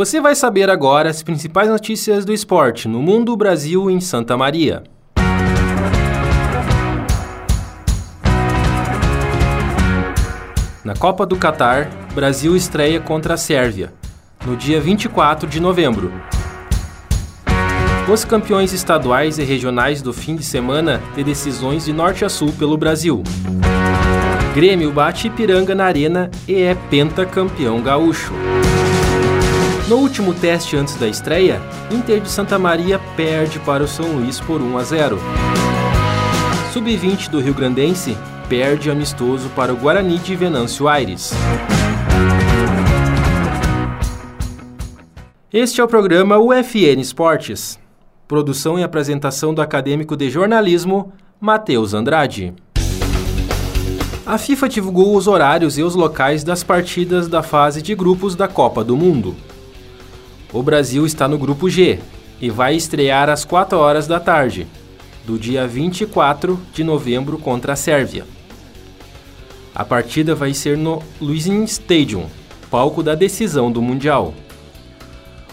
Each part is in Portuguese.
Você vai saber agora as principais notícias do esporte no mundo, Brasil e em Santa Maria. Na Copa do Catar, Brasil estreia contra a Sérvia, no dia 24 de novembro. Os campeões estaduais e regionais do fim de semana têm decisões de norte a sul pelo Brasil. Grêmio bate Ipiranga na arena e é pentacampeão gaúcho. No último teste antes da estreia, Inter de Santa Maria perde para o São Luís por 1 a 0. Sub-20 do Rio Grandense perde amistoso para o Guarani de Venâncio Aires. Este é o programa UFN Esportes. Produção e apresentação do acadêmico de jornalismo, Matheus Andrade. A FIFA divulgou os horários e os locais das partidas da fase de grupos da Copa do Mundo. O Brasil está no grupo G e vai estrear às 4 horas da tarde, do dia 24 de novembro contra a Sérvia. A partida vai ser no Luisin Stadium, palco da decisão do Mundial.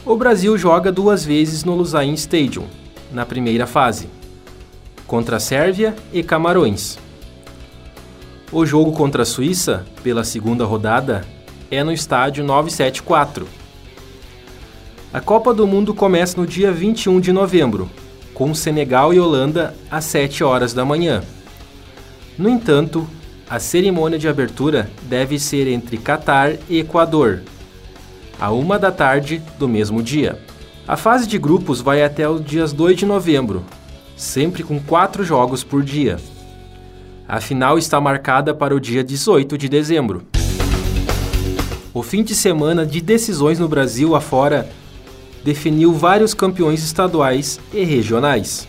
O Brasil joga duas vezes no Lusain Stadium, na primeira fase, contra a Sérvia e Camarões. O jogo contra a Suíça, pela segunda rodada, é no estádio 974. A Copa do Mundo começa no dia 21 de novembro, com Senegal e Holanda às 7 horas da manhã. No entanto, a cerimônia de abertura deve ser entre Catar e Equador, à uma da tarde do mesmo dia. A fase de grupos vai até os dias 2 de novembro, sempre com quatro jogos por dia. A final está marcada para o dia 18 de dezembro. O fim de semana de decisões no Brasil afora definiu vários campeões estaduais e regionais.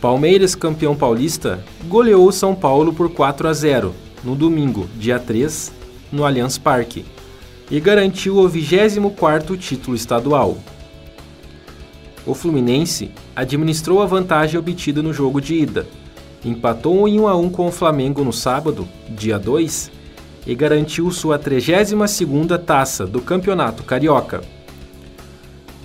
Palmeiras, campeão paulista, goleou São Paulo por 4 a 0 no domingo, dia 3, no Allianz Parque, e garantiu o 24º título estadual. O Fluminense administrou a vantagem obtida no jogo de ida, empatou em 1 a 1 com o Flamengo no sábado, dia 2, e garantiu sua 32ª taça do Campeonato Carioca.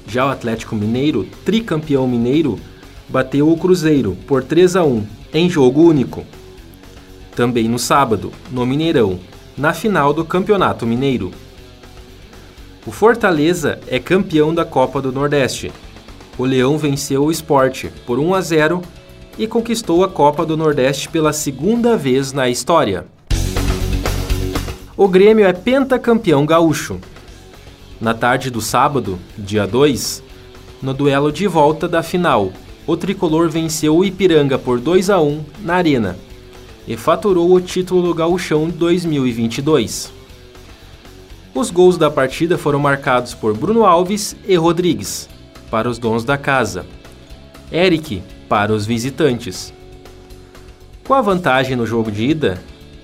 Já o Atlético Mineiro, tricampeão mineiro, bateu o Cruzeiro por 3 a 1 em jogo único. Também no sábado, no Mineirão, na final do Campeonato Mineiro. O Fortaleza é campeão da Copa do Nordeste. O Leão venceu o Esporte por 1 a 0 e conquistou a Copa do Nordeste pela segunda vez na história. O Grêmio é pentacampeão gaúcho. Na tarde do sábado, dia 2, no duelo de volta da final, o tricolor venceu o Ipiranga por 2 a 1 na Arena e faturou o título do Gauchão 2022. Os gols da partida foram marcados por Bruno Alves e Rodrigues, para os donos da casa. Eric, para os visitantes. Com a vantagem no jogo de ida,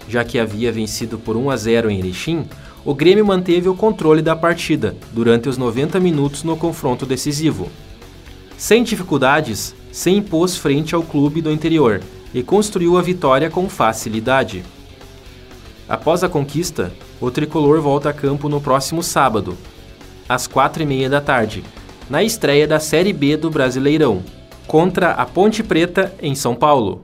já que havia vencido por 1 a 0 em Erechim, o Grêmio manteve o controle da partida durante os 90 minutos no confronto decisivo. Sem dificuldades, se impôs frente ao clube do interior e construiu a vitória com facilidade. Após a conquista, o tricolor volta a campo no próximo sábado, às quatro e meia da tarde, na estreia da Série B do Brasileirão, contra a Ponte Preta em São Paulo.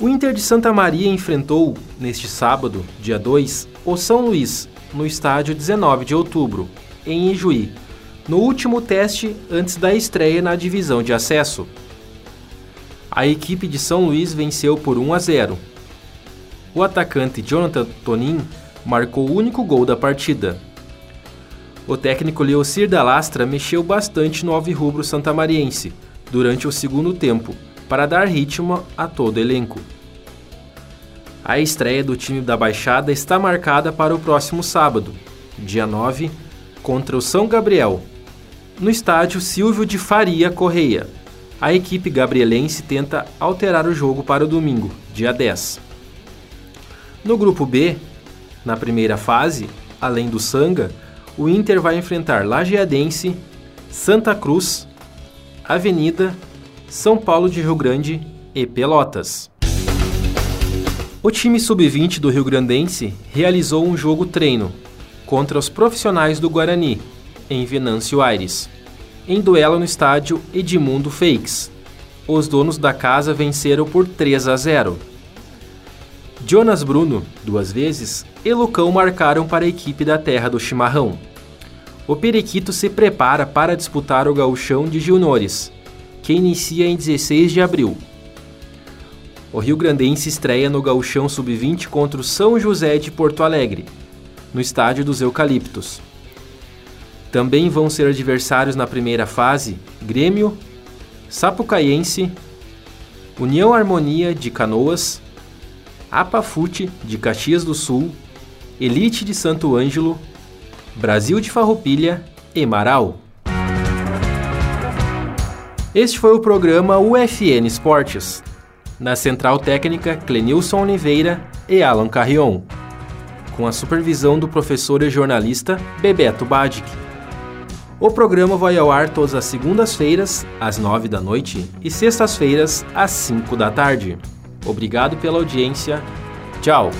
O Inter de Santa Maria enfrentou, neste sábado, dia 2, o São Luís, no estádio 19 de outubro, em Ijuí, no último teste antes da estreia na divisão de acesso. A equipe de São Luís venceu por 1 a 0. O atacante Jonathan Tonin marcou o único gol da partida. O técnico Leocir da Lastra mexeu bastante no alvirrubro santamariense durante o segundo tempo para dar ritmo a todo o elenco. A estreia do time da Baixada está marcada para o próximo sábado, dia 9, contra o São Gabriel, no estádio Silvio de Faria Correia. a equipe gabrielense tenta alterar o jogo para o domingo, dia 10. No grupo B, na primeira fase, além do Sanga, o Inter vai enfrentar Lajeadense, Santa Cruz, Avenida, São Paulo de Rio Grande e Pelotas. O time sub-20 do Rio Grandense realizou um jogo treino contra os profissionais do Guarani, em Venâncio Aires, em duelo no estádio Edmundo Fakes. Os donos da casa venceram por 3 a 0. Jonas Bruno, duas vezes, e Lucão marcaram para a equipe da terra do chimarrão. O Periquito se prepara para disputar o gauchão de juniores, que inicia em 16 de abril. O Rio Grandense estreia no gauchão sub-20 contra o São José de Porto Alegre, no estádio dos Eucaliptos. Também vão ser adversários na primeira fase Grêmio, Sapucaiense, União Harmonia de Canoas, Apafute de Caxias do Sul, Elite de Santo Ângelo, Brasil de Farroupilha e Marau. Este foi o programa UFN Esportes. Na central técnica, Clenilson Oliveira e Alan Carrion. Com a supervisão do professor e jornalista Bebeto Badic. O programa vai ao ar todas as segundas-feiras, às nove da noite, e sextas-feiras, às cinco da tarde. Obrigado pela audiência. Tchau!